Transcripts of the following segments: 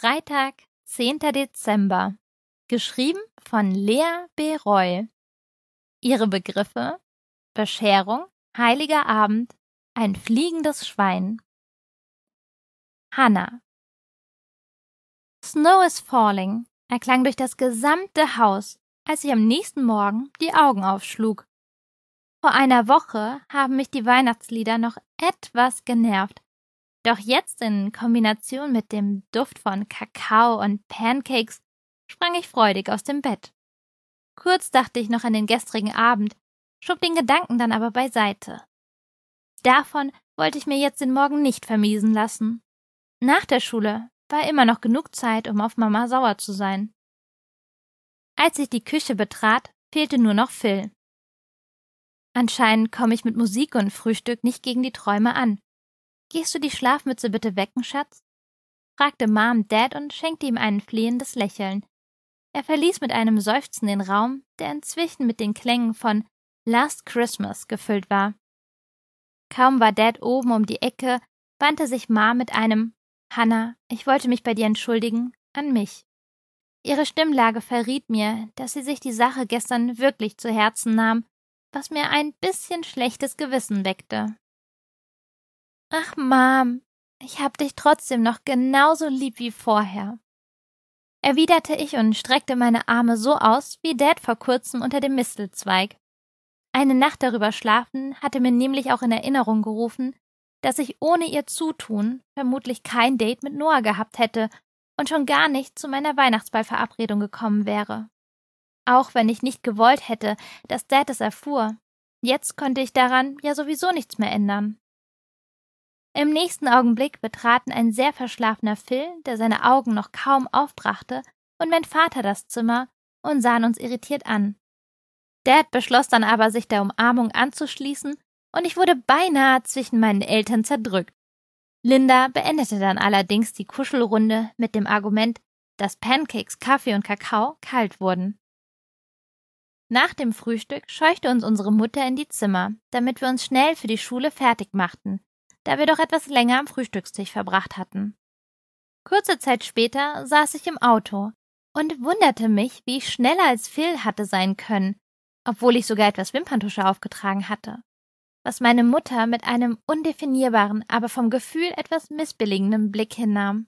Freitag, 10. Dezember. Geschrieben von Lea B. Roy. Ihre Begriffe Bescherung, Heiliger Abend, ein fliegendes Schwein. Hannah. Snow is falling erklang durch das gesamte Haus, als ich am nächsten Morgen die Augen aufschlug. Vor einer Woche haben mich die Weihnachtslieder noch etwas genervt, doch jetzt in Kombination mit dem Duft von Kakao und Pancakes sprang ich freudig aus dem Bett. Kurz dachte ich noch an den gestrigen Abend, schob den Gedanken dann aber beiseite. Davon wollte ich mir jetzt den Morgen nicht vermiesen lassen. Nach der Schule war immer noch genug Zeit, um auf Mama sauer zu sein. Als ich die Küche betrat, fehlte nur noch Phil. Anscheinend komme ich mit Musik und Frühstück nicht gegen die Träume an, Gehst du die Schlafmütze bitte wecken, Schatz? fragte Mom Dad und schenkte ihm ein flehendes Lächeln. Er verließ mit einem Seufzen den Raum, der inzwischen mit den Klängen von Last Christmas gefüllt war. Kaum war Dad oben um die Ecke, wandte sich Mom mit einem Hannah, ich wollte mich bei dir entschuldigen, an mich. Ihre Stimmlage verriet mir, dass sie sich die Sache gestern wirklich zu Herzen nahm, was mir ein bisschen schlechtes Gewissen weckte. Ach, Mom, ich hab dich trotzdem noch genauso lieb wie vorher. Erwiderte ich und streckte meine Arme so aus, wie Dad vor kurzem unter dem Mistelzweig. Eine Nacht darüber schlafen hatte mir nämlich auch in Erinnerung gerufen, dass ich ohne ihr Zutun vermutlich kein Date mit Noah gehabt hätte und schon gar nicht zu meiner Weihnachtsballverabredung gekommen wäre. Auch wenn ich nicht gewollt hätte, dass Dad es erfuhr. Jetzt konnte ich daran ja sowieso nichts mehr ändern. Im nächsten Augenblick betraten ein sehr verschlafener Phil, der seine Augen noch kaum aufbrachte, und mein Vater das Zimmer und sahen uns irritiert an. Dad beschloss dann aber, sich der Umarmung anzuschließen, und ich wurde beinahe zwischen meinen Eltern zerdrückt. Linda beendete dann allerdings die Kuschelrunde mit dem Argument, dass Pancakes, Kaffee und Kakao kalt wurden. Nach dem Frühstück scheuchte uns unsere Mutter in die Zimmer, damit wir uns schnell für die Schule fertig machten, da wir doch etwas länger am Frühstückstisch verbracht hatten. Kurze Zeit später saß ich im Auto und wunderte mich, wie ich schneller als Phil hatte sein können, obwohl ich sogar etwas Wimperntusche aufgetragen hatte, was meine Mutter mit einem undefinierbaren, aber vom Gefühl etwas missbilligenden Blick hinnahm.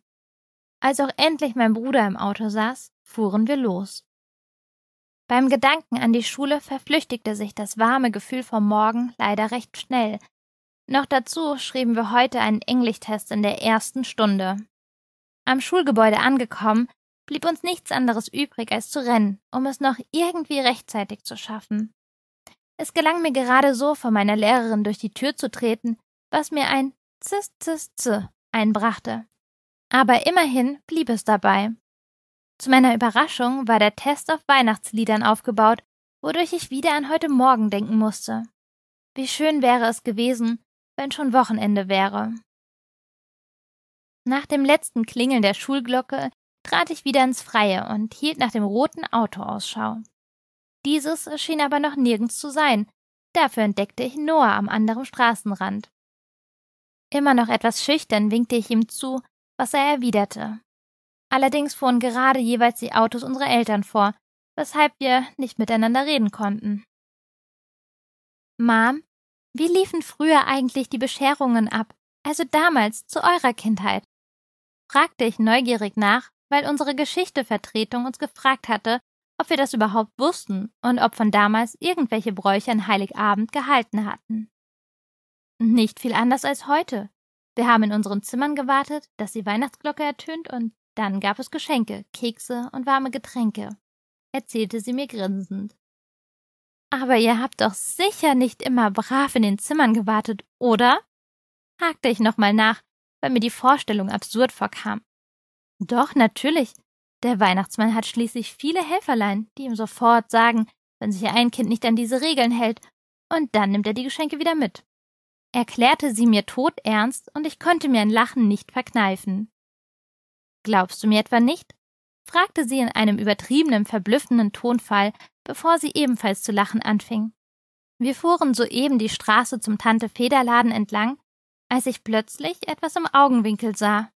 Als auch endlich mein Bruder im Auto saß, fuhren wir los. Beim Gedanken an die Schule verflüchtigte sich das warme Gefühl vom Morgen leider recht schnell, noch dazu schrieben wir heute einen Englischtest in der ersten Stunde. Am Schulgebäude angekommen, blieb uns nichts anderes übrig, als zu rennen, um es noch irgendwie rechtzeitig zu schaffen. Es gelang mir gerade so, vor meiner Lehrerin durch die Tür zu treten, was mir ein Zis, Zis, Z einbrachte. Aber immerhin blieb es dabei. Zu meiner Überraschung war der Test auf Weihnachtsliedern aufgebaut, wodurch ich wieder an heute Morgen denken musste. Wie schön wäre es gewesen, wenn schon Wochenende wäre. Nach dem letzten Klingeln der Schulglocke trat ich wieder ins Freie und hielt nach dem roten Auto Ausschau. Dieses schien aber noch nirgends zu sein, dafür entdeckte ich Noah am anderen Straßenrand. Immer noch etwas schüchtern winkte ich ihm zu, was er erwiderte. Allerdings fuhren gerade jeweils die Autos unserer Eltern vor, weshalb wir nicht miteinander reden konnten. Mom, wie liefen früher eigentlich die Bescherungen ab, also damals zu eurer Kindheit? fragte ich neugierig nach, weil unsere Geschichtevertretung uns gefragt hatte, ob wir das überhaupt wussten und ob von damals irgendwelche Bräuche an Heiligabend gehalten hatten. Nicht viel anders als heute. Wir haben in unseren Zimmern gewartet, dass die Weihnachtsglocke ertönt und dann gab es Geschenke, Kekse und warme Getränke, erzählte sie mir grinsend. Aber ihr habt doch sicher nicht immer brav in den Zimmern gewartet, oder? fragte ich nochmal nach, weil mir die Vorstellung absurd vorkam. Doch, natürlich. Der Weihnachtsmann hat schließlich viele Helferlein, die ihm sofort sagen, wenn sich ein Kind nicht an diese Regeln hält, und dann nimmt er die Geschenke wieder mit. Erklärte sie mir todernst, und ich konnte mir ein Lachen nicht verkneifen. Glaubst du mir etwa nicht? Fragte sie in einem übertriebenen, verblüffenden Tonfall, bevor sie ebenfalls zu lachen anfing. Wir fuhren soeben die Straße zum Tante Federladen entlang, als ich plötzlich etwas im Augenwinkel sah.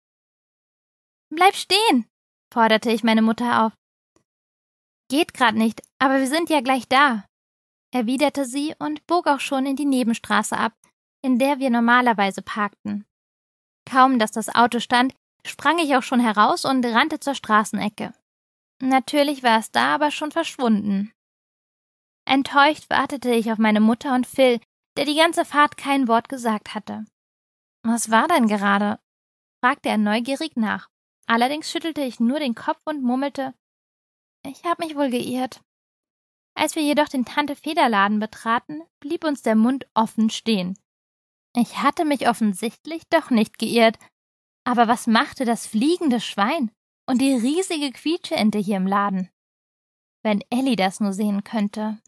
bleib stehen, forderte ich meine Mutter auf. Geht grad nicht, aber wir sind ja gleich da, erwiderte sie und bog auch schon in die Nebenstraße ab, in der wir normalerweise parkten. Kaum, dass das Auto stand, sprang ich auch schon heraus und rannte zur Straßenecke. Natürlich war es da aber schon verschwunden. Enttäuscht wartete ich auf meine Mutter und Phil, der die ganze Fahrt kein Wort gesagt hatte. Was war denn gerade? fragte er neugierig nach. Allerdings schüttelte ich nur den Kopf und murmelte Ich hab mich wohl geirrt. Als wir jedoch den Tante Federladen betraten, blieb uns der Mund offen stehen. Ich hatte mich offensichtlich doch nicht geirrt. Aber was machte das fliegende Schwein und die riesige Quietscheente hier im Laden? Wenn Ellie das nur sehen könnte.